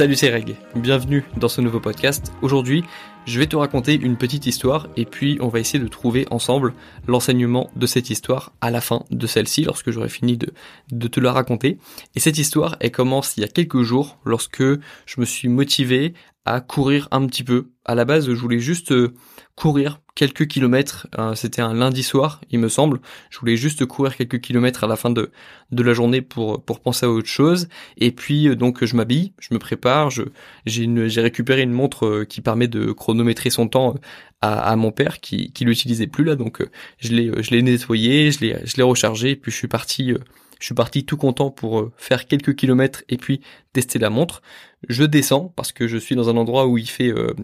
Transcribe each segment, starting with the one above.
Salut c'est Reg, bienvenue dans ce nouveau podcast. Aujourd'hui, je vais te raconter une petite histoire et puis on va essayer de trouver ensemble l'enseignement de cette histoire à la fin de celle-ci lorsque j'aurai fini de, te la raconter. Et cette histoire, elle commence il y a quelques jours lorsque je me suis motivé à courir un petit peu. À la base, je voulais juste euh, courir quelques kilomètres. Euh, c'était un lundi soir, il me semble. Je voulais juste courir quelques kilomètres à la fin de, de la journée pour, pour penser à autre chose. Et puis, euh, donc, je m'habille, je me prépare. J'ai, récupéré une montre qui permet de chronométrer son temps à, à mon père qui, qui l'utilisait plus là. Donc, je l'ai, je nettoyé, je l'ai, je l'ai rechargé. Et puis, je suis parti je suis parti tout content pour euh, faire quelques kilomètres et puis tester la montre. Je descends parce que je suis dans un endroit où il fait, euh,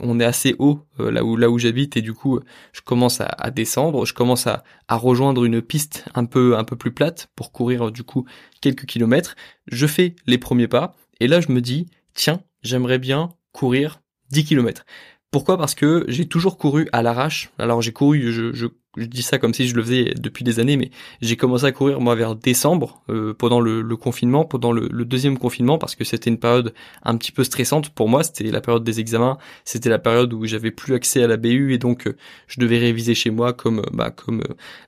on est assez haut euh, là où j'habite et du coup je commence à, descendre. Je commence à, à, rejoindre une piste un peu un peu plus plate pour courir du coup quelques kilomètres. Je fais les premiers pas et là je me dis tiens j'aimerais bien courir 10 kilomètres. Pourquoi? Parce que j'ai toujours couru à l'arrache. Alors j'ai couru, je, je je dis ça comme si je le faisais depuis des années, mais j'ai commencé à courir moi vers décembre, euh, pendant le, confinement, pendant le, deuxième confinement, parce que c'était une période un petit peu stressante pour moi. C'était la période des examens, c'était la période où j'avais plus accès à la BU et donc euh, je devais réviser chez moi comme euh, bah, comme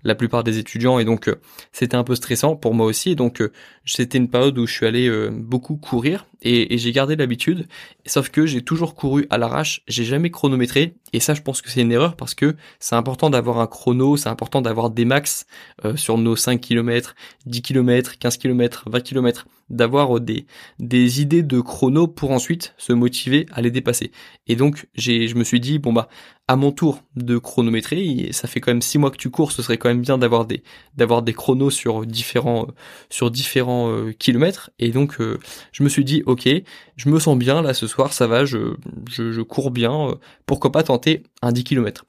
la plupart des étudiants et donc c'était un peu stressant pour moi aussi. Et donc c'était une période où je suis allé beaucoup courir et, j'ai gardé l'habitude. Sauf que j'ai toujours couru à l'arrache, j'ai jamais chronométré. Et ça je pense que c'est une erreur parce que c'est important d'avoir un chrono. C'est important d'avoir des max euh, sur nos 5 km, 10 km, 15 km, 20 km, d'avoir des, des idées de chrono pour ensuite se motiver à les dépasser. Et donc j'ai je me suis dit bon bah à mon tour de chronométrer, ça fait quand même 6 mois que tu cours, ce serait quand même bien d'avoir des d'avoir des chronos sur différents sur différents euh, kilomètres et donc euh, je me suis dit OK, je me sens bien là ce soir, ça va, je je, je cours bien, pourquoi pas tenter un 10 km.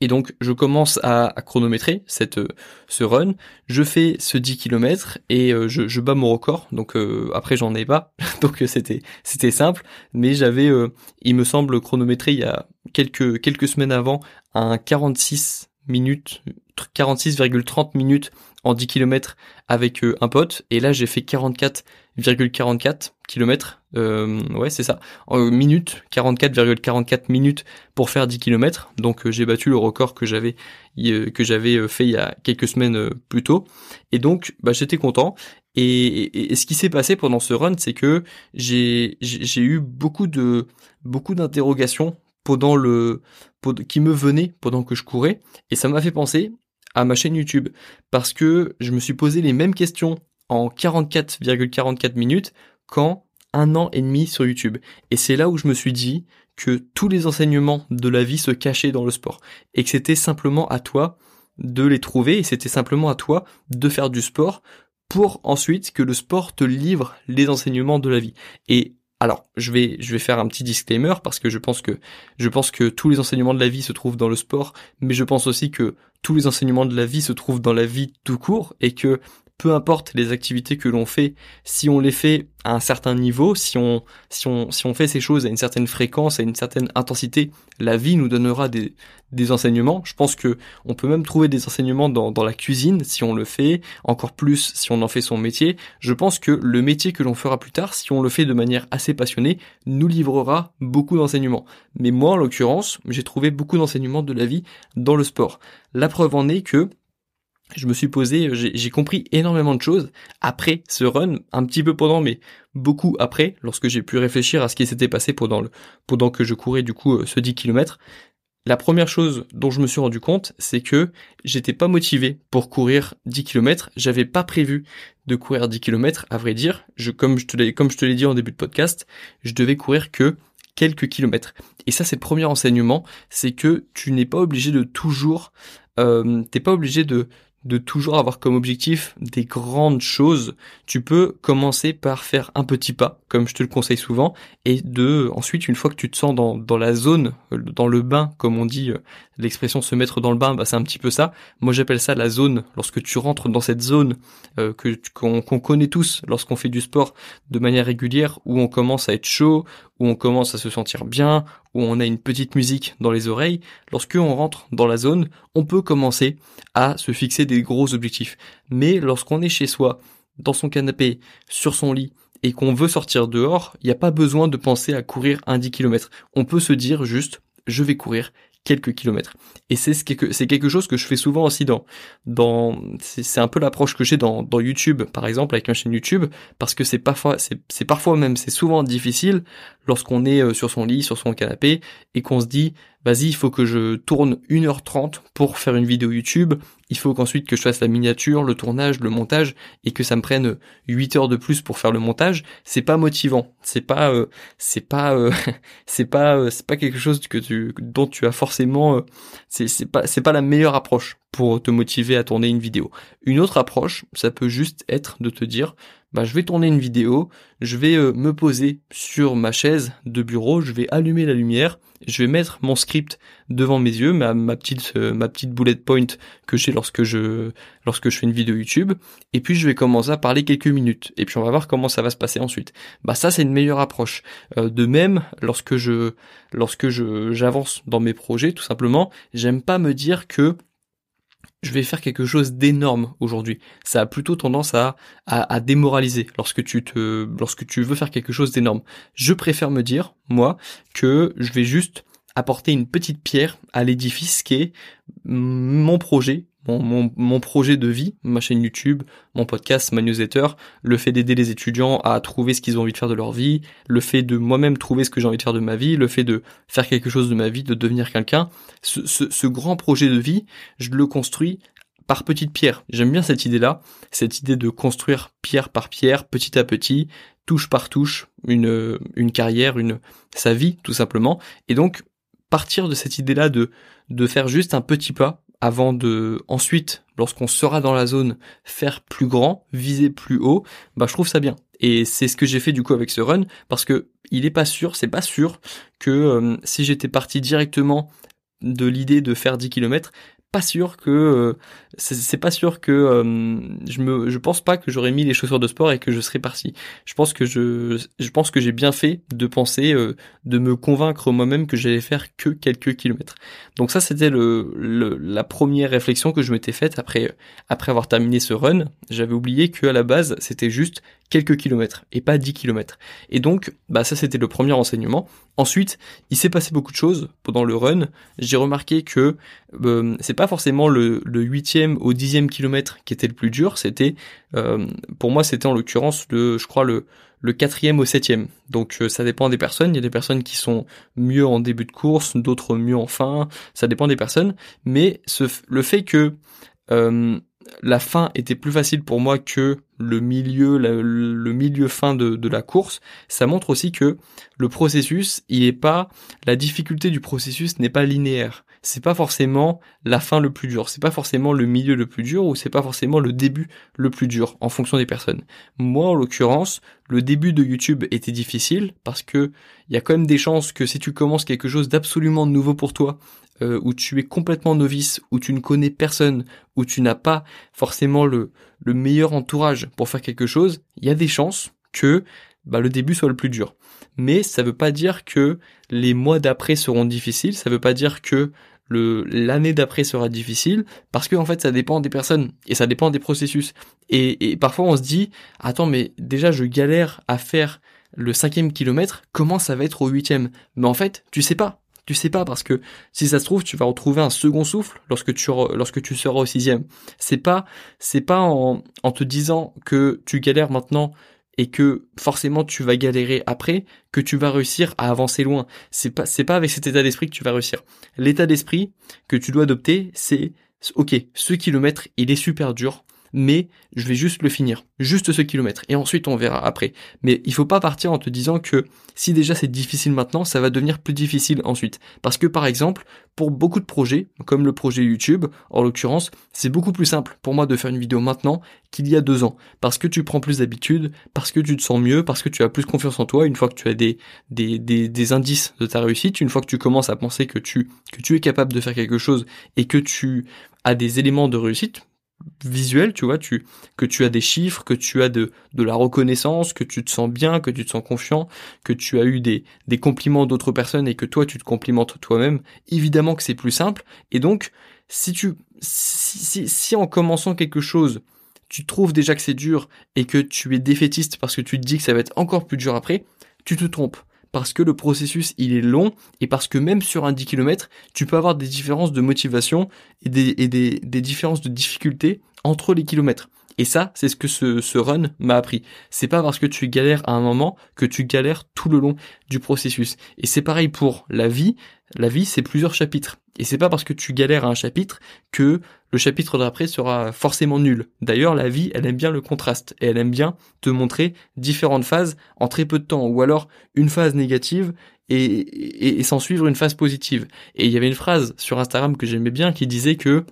Et donc je commence à, chronométrer cette ce run, je fais ce 10 km et euh, je, je, bats mon record. Donc euh, après j'en ai pas, donc euh, c'était c'était simple, mais j'avais il me semble chronométré il y a quelques quelques semaines avant un 46 minutes 46,30 minutes en 10 km avec un pote. Et là j'ai fait 44,44 km euh, ouais c'est ça. En minutes 44,44 minutes pour faire 10 km donc euh, j'ai battu le record que j'avais euh, que j'avais fait il y a quelques semaines plus tôt. Et donc bah j'étais content. Et, ce qui s'est passé pendant ce run c'est que j'ai eu beaucoup de beaucoup d'interrogations pendant le qui me venaient pendant que je courais. Et ça m'a fait penser à ma chaîne YouTube. Parce que je me suis posé les mêmes questions en 44,44 minutes qu'en un an et demi sur YouTube. Et c'est là où je me suis dit que tous les enseignements de la vie se cachaient dans le sport et que c'était simplement à toi de les trouver et c'était simplement à toi de faire du sport pour ensuite que le sport te livre les enseignements de la vie. Et alors, je vais, je vais faire un petit disclaimer parce que je pense que, je pense que tous les enseignements de la vie se trouvent dans le sport, mais je pense aussi que tous les enseignements de la vie se trouvent dans la vie tout court et que peu importe les activités que l'on fait, si on les fait à un certain niveau, si on, si on, si on fait ces choses à une certaine fréquence, à une certaine intensité, la vie nous donnera des, des enseignements. Je pense que on peut même trouver des enseignements dans, dans la cuisine si on le fait, encore plus si on en fait son métier. Je pense que le métier que l'on fera plus tard, si on le fait de manière assez passionnée, nous livrera beaucoup d'enseignements. Mais moi, en l'occurrence, j'ai trouvé beaucoup d'enseignements de la vie dans le sport. La preuve en est que je me suis posé, j'ai compris énormément de choses après ce run, un petit peu pendant, mais beaucoup après, lorsque j'ai pu réfléchir à ce qui s'était passé pendant le, pendant que je courais du coup euh, ce 10 km. La première chose dont je me suis rendu compte, c'est que j'étais pas motivé pour courir 10 km. J'avais pas prévu de courir 10 km, à vrai dire. Je, comme je te l'ai, comme je te l'ai dit en début de podcast, je devais courir que quelques kilomètres. Et ça, c'est le premier enseignement, c'est que tu n'es pas obligé de toujours, euh, t'es pas obligé de de toujours avoir comme objectif des grandes choses, tu peux commencer par faire un petit pas, comme je te le conseille souvent, et de ensuite, une fois que tu te sens dans, dans la zone, dans le bain, comme on dit, euh, l'expression se mettre dans le bain, bah c'est un petit peu ça. Moi j'appelle ça la zone, lorsque tu rentres dans cette zone euh, que qu'on connaît tous lorsqu'on fait du sport de manière régulière, où on commence à être chaud, où on commence à se sentir bien, où on a une petite musique dans les oreilles, lorsque on rentre dans la zone, on peut commencer à se fixer des gros objectifs. Mais lorsqu'on est chez soi, dans son canapé, sur son lit, et qu'on veut sortir dehors, il n'y a pas besoin de penser à courir un 10 km. On peut se dire juste, je vais courir quelques kilomètres. Et c'est quelque chose que je fais souvent aussi dans dans c'est un peu l'approche que j'ai dans dans YouTube par exemple avec ma chaîne YouTube parce que c'est parfois c'est parfois même c'est souvent difficile lorsqu'on est euh, sur son lit, sur son canapé et qu'on se dit vas-y, il faut que je tourne 1h30 pour faire une vidéo YouTube, il faut qu'ensuite que je fasse la miniature, le tournage, le montage, et que ça me prenne 8 heures de plus pour faire le montage, c'est pas motivant. C'est pas, euh, c'est pas, euh, c'est pas, c'est pas quelque chose que tu, dont tu as forcément, c'est pas, c'est pas la meilleure approche pour te motiver à tourner une vidéo. Une autre approche, ça peut juste être de te dire, bah, je vais tourner une vidéo, je vais me poser sur ma chaise de bureau, je vais allumer la lumière, je vais mettre mon script devant mes yeux, ma, ma petite euh, ma petite bullet point que j'ai lorsque je lorsque je fais une vidéo YouTube, et puis je vais commencer à parler quelques minutes, et puis on va voir comment ça va se passer ensuite. Bah ça c'est une meilleure approche. Euh, de même, lorsque je lorsque je j'avance dans mes projets, tout simplement, j'aime pas me dire que je vais faire quelque chose d'énorme aujourd'hui. Ça a plutôt tendance à, à, démoraliser lorsque tu te, lorsque tu veux faire quelque chose d'énorme. Je préfère me dire, moi, que je vais juste apporter une petite pierre à l'édifice qui est mon projet, mon, projet de vie, ma chaîne YouTube, mon podcast, ma newsletter, le fait d'aider les étudiants à trouver ce qu'ils ont envie de faire de leur vie, le fait de moi-même trouver ce que j'ai envie de faire de ma vie, le fait de faire quelque chose de ma vie, de devenir quelqu'un, ce grand projet de vie, je le construis par petites pierres. J'aime bien cette idée-là, cette idée de construire pierre par pierre, petit à petit, touche par touche, une, une carrière, une, sa vie, tout simplement. Et donc, partir de cette idée-là de, de faire juste un petit pas avant de ensuite lorsqu'on sera dans la zone faire plus grand, viser plus haut, bah je trouve ça bien. Et c'est ce que j'ai fait du coup avec ce run parce que il est pas sûr, c'est pas sûr que euh, si j'étais parti directement de l'idée de faire 10 km, pas sûr que euh, c'est pas sûr que euh, je me je pense pas que j'aurais mis les chaussures de sport et que je serais parti. Je pense que je je pense que j'ai bien fait de penser euh, de me convaincre moi-même que j'allais faire que quelques kilomètres. Donc ça c'était le, la première réflexion que je m'étais faite après après avoir terminé ce run. J'avais oublié que à la base c'était juste quelques kilomètres et pas 10 kilomètres. Et donc bah ça c'était le premier enseignement. Ensuite, il s'est passé beaucoup de choses pendant le run. J'ai remarqué que c'est pas forcément le, le 8e au dixième kilomètre qui était le plus dur, c'était, euh, pour moi, c'était en l'occurrence le, je crois le le quatrième au septième. Donc euh, ça dépend des personnes. Il y a des personnes qui sont mieux en début de course, d'autres mieux en fin. Ça dépend des personnes. Mais le fait que euh, la fin était plus facile pour moi que le milieu, le milieu fin de, la course, ça montre aussi que le processus, il est pas, la difficulté du processus n'est pas linéaire. C'est pas forcément la fin le plus dur, c'est pas forcément le milieu le plus dur ou c'est pas forcément le début le plus dur en fonction des personnes. Moi en l'occurrence, le début de YouTube était difficile parce que il y a quand même des chances que si tu commences quelque chose d'absolument nouveau pour toi, euh, où tu es complètement novice, où tu ne connais personne, où tu n'as pas forcément le, le meilleur entourage pour faire quelque chose, il y a des chances que bah, le début soit le plus dur. Mais ça veut pas dire que les mois d'après seront difficiles, ça veut pas dire que l'année d'après sera difficile parce que fait ça dépend des personnes et ça dépend des processus. Et, et parfois on se dit attends mais déjà je galère à faire le cinquième kilomètre comment ça va être au huitième? Mais en fait tu sais pas tu sais pas parce que si ça se trouve tu vas retrouver un second souffle lorsque tu lorsque tu seras au sixième c'est pas c'est pas en, en te disant que tu galères maintenant et que forcément tu vas galérer après, que tu vas réussir à avancer loin. C'est pas, c'est pas avec cet état d'esprit que tu vas réussir. L'état d'esprit que tu dois adopter, c'est, ok, ce kilomètre, il est super dur, mais je vais juste le finir, juste ce kilomètre, et ensuite on verra après. Mais il faut pas partir en te disant que si déjà c'est difficile maintenant, ça va devenir plus difficile ensuite. Parce que par exemple, pour beaucoup de projets, comme le projet YouTube, en l'occurrence, c'est beaucoup plus simple pour moi de faire une vidéo maintenant qu'il y a deux ans. Parce que tu prends plus d'habitude, parce que tu te sens mieux, parce que tu as plus confiance en toi, une fois que tu as des, des, des, des indices de ta réussite, une fois que tu commences à penser que tu, que tu es capable de faire quelque chose et que tu as des éléments de réussite, visuel, tu vois, tu, que tu as des chiffres, que tu as de, de la reconnaissance, que tu te sens bien, que tu te sens confiant, que tu as eu des, des compliments d'autres personnes et que toi tu te complimentes toi-même, évidemment que c'est plus simple. Et donc, si tu, si, si, si en commençant quelque chose, tu trouves déjà que c'est dur et que tu es défaitiste parce que tu te dis que ça va être encore plus dur après, tu te trompes. Parce que le processus, il est long et parce que même sur un 10 km, tu peux avoir des différences de motivation et des, des différences de difficulté entre les kilomètres. Et ça, c'est ce que ce, ce run m'a appris. C'est pas parce que tu galères à un moment que tu galères tout le long du processus. Et c'est pareil pour la vie. La vie, c'est plusieurs chapitres. Et c'est pas parce que tu galères à un chapitre que le chapitre d'après sera forcément nul. D'ailleurs, la vie, elle aime bien le contraste et elle aime bien te montrer différentes phases en très peu de temps ou alors une phase négative et, et, et s'en suivre une phase positive. Et il y avait une phrase sur Instagram que j'aimais bien qui disait que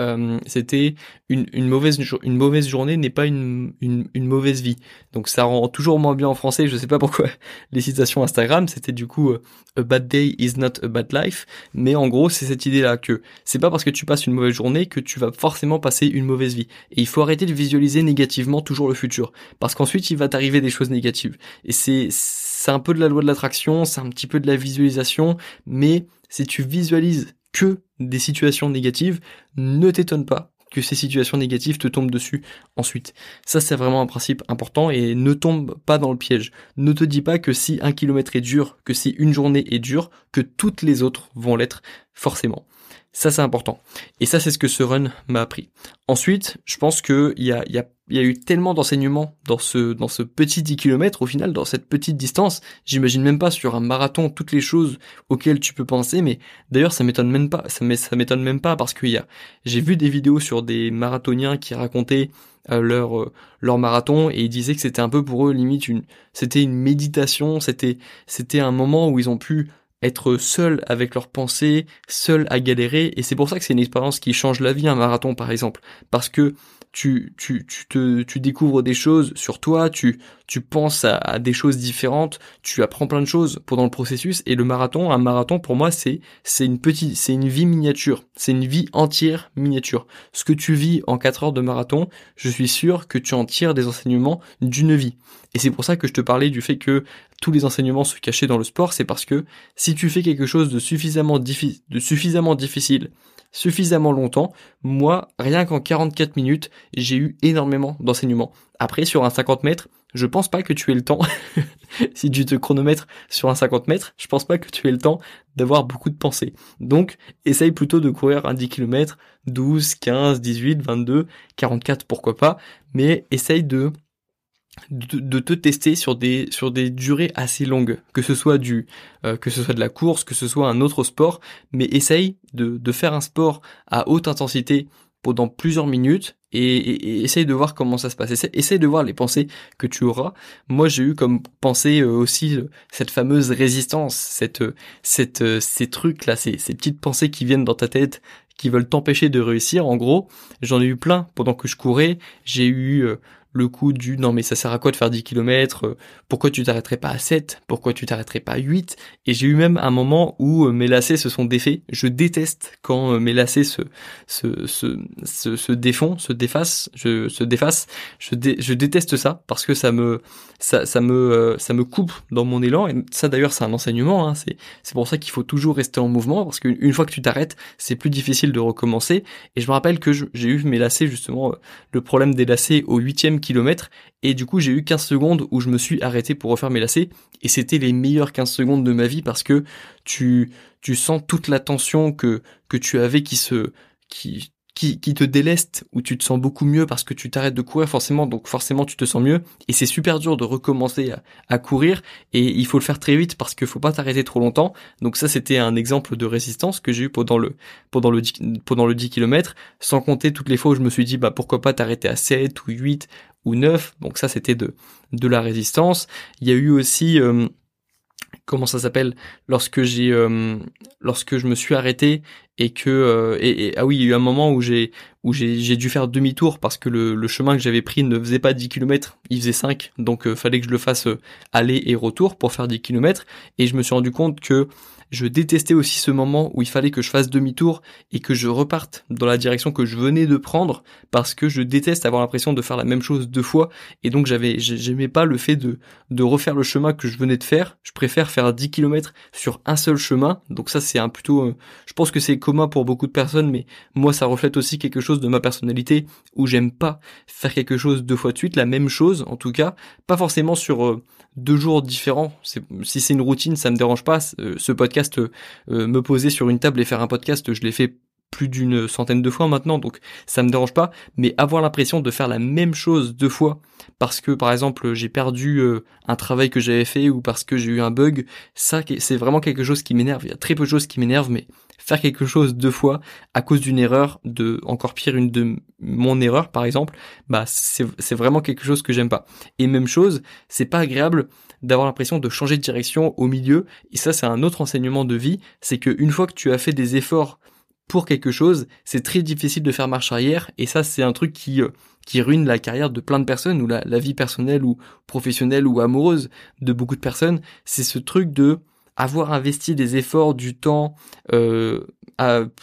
euh, c'était une, une, mauvaise une mauvaise journée n'est pas une, une, une, mauvaise vie. Donc ça rend toujours moins bien en français. Je sais pas pourquoi les citations Instagram c'était du coup euh, a bad day is not a bad life. Mais en gros c'est cette idée là que c'est pas parce que tu passes une mauvaise journée que tu vas forcément passer une mauvaise vie. Et il faut arrêter de visualiser négativement toujours le futur parce qu'ensuite il va t'arriver des choses négatives. Et c'est c'est un peu de la loi de l'attraction, c'est un petit peu de la visualisation, mais si tu visualises que des situations négatives, ne t'étonne pas que ces situations négatives te tombent dessus ensuite. Ça, c'est vraiment un principe important et ne tombe pas dans le piège. Ne te dis pas que si un kilomètre est dur, que si une journée est dure, que toutes les autres vont l'être forcément. Ça, c'est important. Et ça, c'est ce que ce run m'a appris. Ensuite, je pense qu'il y a, y, a, y a eu tellement d'enseignements dans ce, dans ce petit 10 km, au final, dans cette petite distance. J'imagine même pas sur un marathon toutes les choses auxquelles tu peux penser, mais d'ailleurs, ça m'étonne même pas. Ça m'étonne même pas parce qu'il y a, j'ai vu des vidéos sur des marathoniens qui racontaient euh, leur euh, leur marathon et ils disaient que c'était un peu pour eux limite une c'était une méditation c'était c'était un moment où ils ont pu être seul avec leurs pensées, seul à galérer, et c'est pour ça que c'est une expérience qui change la vie, un marathon par exemple, parce que tu, tu, tu, te, tu découvres des choses sur toi, tu, tu penses à, des choses différentes, tu apprends plein de choses pendant le processus, et le marathon, un marathon pour moi c'est, c'est une petite, c'est une vie miniature, c'est une vie entière miniature. Ce que tu vis en 4 heures de marathon, je suis sûr que tu en tires des enseignements d'une vie. Et c'est pour ça que je te parlais du fait que tous les enseignements se cachaient dans le sport, c'est parce que si tu fais quelque chose de suffisamment, de suffisamment difficile, suffisamment longtemps, moi, rien qu'en 44 minutes, j'ai eu énormément d'enseignements. Après, sur un 50 mètres, je pense pas que tu aies le temps, si tu te chronomètres sur un 50 mètres, je pense pas que tu aies le temps d'avoir beaucoup de pensées. Donc, essaye plutôt de courir un 10 km, 12, 15, 18, 22, 44, pourquoi pas, mais essaye de de, te tester sur des sur des durées assez longues, que ce soit du euh, que ce soit de la course, que ce soit un autre sport, mais essaye de, de faire un sport à haute intensité pendant plusieurs minutes et, essaye de voir comment ça se passe. Essaye, de voir les pensées que tu auras. Moi, j'ai eu comme pensée euh, aussi euh, cette fameuse résistance, cette cette ces trucs là, ces, ces petites pensées qui viennent dans ta tête qui veulent t'empêcher de réussir. En gros, j'en ai eu plein pendant que je courais. J'ai eu le coup du non mais ça sert à quoi de faire 10 km euh, Pourquoi tu t'arrêterais pas à 7 Pourquoi tu t'arrêterais pas à 8 Et j'ai eu même un moment où euh, mes lacets se sont défaits. Je déteste quand euh, mes lacets se se se se, se défont, se défacent, je se défacent. Je je déteste ça parce que ça me ça ça me ça me coupe dans mon élan et ça d'ailleurs c'est un enseignement hein. c'est c'est pour ça qu'il faut toujours rester en mouvement parce qu'une fois que tu t'arrêtes, c'est plus difficile de recommencer et je me rappelle que j'ai eu mes lacets justement le problème des lacets au huitième kilomètres et du coup j'ai eu 15 secondes où je me suis arrêté pour refaire mes lacets et c'était les meilleures 15 secondes de ma vie parce que tu tu sens toute la tension que que tu avais qui se qui qui, te déleste, où tu te sens beaucoup mieux parce que tu t'arrêtes de courir forcément, donc forcément tu te sens mieux. Et c'est super dur de recommencer à, courir et il faut le faire très vite parce qu'il faut pas t'arrêter trop longtemps. Donc ça c'était un exemple de résistance que j'ai eu pendant le pendant le 10, pendant le 10 km, sans compter toutes les fois où je me suis dit bah pourquoi pas t'arrêter à 7 ou 8 ou 9. Donc ça c'était de de la résistance. Il y a eu aussi euh, comment ça s'appelle lorsque j'ai euh, lorsque je me suis arrêté et que euh, et, ah oui il y a eu un moment où j'ai où j'ai dû faire demi-tour parce que le, chemin que j'avais pris ne faisait pas 10 km il faisait 5 donc euh, fallait que je le fasse aller et retour pour faire 10 km et je me suis rendu compte que Je détestais aussi ce moment où il fallait que je fasse demi-tour et que je reparte dans la direction que je venais de prendre parce que je déteste avoir l'impression de faire la même chose deux fois et donc j'avais j'aimais pas le fait de de refaire le chemin que je venais de faire. Je préfère faire 10 km sur un seul chemin. Donc ça c'est un plutôt euh, je pense que c'est commun pour beaucoup de personnes mais moi ça reflète aussi quelque chose de ma personnalité où j'aime pas faire quelque chose deux fois de suite, la même chose en tout cas, pas forcément sur euh, deux jours différents. Si c'est une routine, ça me dérange pas. Euh, ce podcast, euh, me poser sur une table et faire un podcast, je l'ai fait d'une centaine de fois maintenant, donc ça me dérange pas. Mais avoir l'impression de faire la même chose deux fois, parce que par exemple j'ai perdu un travail que j'avais fait ou parce que j'ai eu un bug, ça c'est vraiment quelque chose qui m'énerve. Il y a très peu de choses qui m'énervent, mais faire quelque chose deux fois à cause d'une erreur, de encore pire une de mon erreur par exemple, bah c'est vraiment quelque chose que j'aime pas. Et même chose, c'est pas agréable d'avoir l'impression de changer de direction au milieu. Et ça c'est un autre enseignement de vie, c'est que une fois que tu as fait des efforts pour quelque chose, c'est très difficile de faire marche arrière. Et ça c'est un truc qui euh, qui ruine la carrière de plein de personnes ou la, vie personnelle ou professionnelle ou amoureuse de beaucoup de personnes. C'est ce truc de avoir investi des efforts, du temps euh,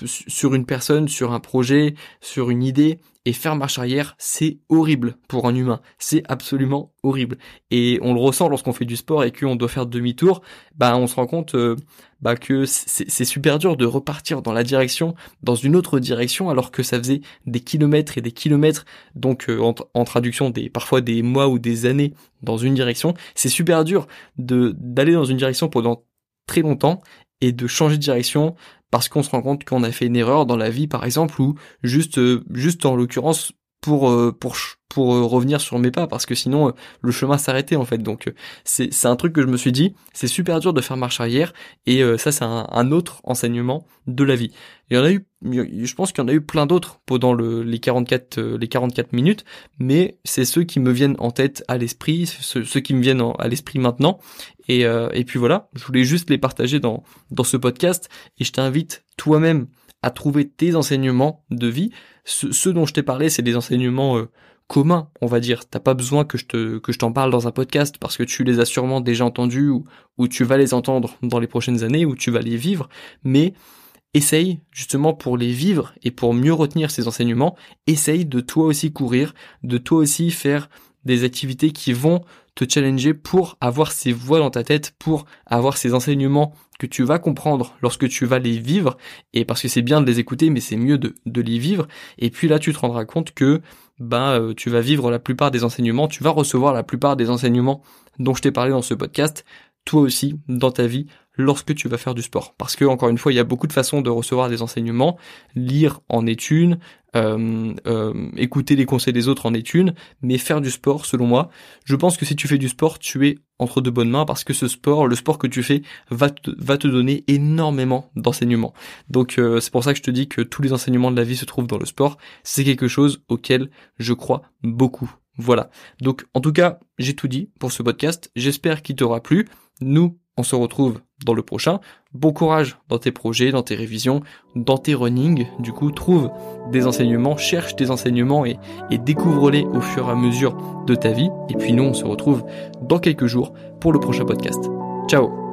sur une personne, sur un projet, sur une idée, et faire marche arrière, c'est horrible pour un humain. C'est absolument horrible. Et on le ressent lorsqu'on fait du sport et qu'on doit faire demi-tour, bah on se rend compte euh, bah, que c'est super dur de repartir dans la direction, dans une autre direction, alors que ça faisait des kilomètres et des kilomètres, donc euh, en, traduction des parfois des mois ou des années dans une direction. C'est super dur d'aller dans une direction pendant très longtemps et de changer de direction parce qu'on se rend compte qu'on a fait une erreur dans la vie par exemple ou juste euh, juste en l'occurrence pour euh, pour pour euh, revenir sur mes pas parce que sinon le chemin s'arrêtait en fait donc c'est c'est un truc que je me suis dit c'est super dur de faire marche arrière et ça c'est un, autre enseignement de la vie il y en a eu je pense qu'il y en a eu plein d'autres pendant le, les 44 les 44 minutes mais c'est ceux qui me viennent en tête à l'esprit ceux, ceux qui me viennent à l'esprit maintenant et, euh, et puis voilà, je voulais juste les partager dans, dans ce podcast et je t'invite toi-même à trouver tes enseignements de vie. Ce, dont je t'ai parlé, c'est des enseignements euh, communs, on va dire. T'as pas besoin que je te que je t'en parle dans un podcast parce que tu les as sûrement déjà entendus ou, ou tu vas les entendre dans les prochaines années ou tu vas les vivre. Mais essaye justement pour les vivre et pour mieux retenir ces enseignements, essaye de toi aussi courir, de toi aussi faire des activités qui vont te challenger pour avoir ces voix dans ta tête, pour avoir ces enseignements que tu vas comprendre lorsque tu vas les vivre, et parce que c'est bien de les écouter, mais c'est mieux de, de les vivre, et puis là tu te rendras compte que euh, tu vas vivre la plupart des enseignements, tu vas recevoir la plupart des enseignements dont je t'ai parlé dans ce podcast, toi aussi dans ta vie lorsque tu vas faire du sport. Parce que encore une fois, il y a beaucoup de façons de recevoir des enseignements. Lire en est euh, euh, écouter les conseils des autres en est mais faire du sport, selon moi, je pense que si tu fais du sport, tu es entre de bonnes mains parce que ce sport, le sport que tu fais, va te, va te donner énormément d'enseignements. Donc euh, c'est pour ça que je te dis que tous les enseignements de la vie se trouvent dans le sport. C'est quelque chose auquel je crois beaucoup. Voilà. Donc en tout cas, j'ai tout dit pour ce podcast. J'espère qu'il t'aura plu. Nous, on se retrouve dans le prochain. Bon courage dans tes projets, dans tes révisions, dans tes running. Du coup, trouve des enseignements, cherche des enseignements et, et découvre-les au fur et à mesure de ta vie. Et puis nous, on se retrouve dans quelques jours pour le prochain podcast. Ciao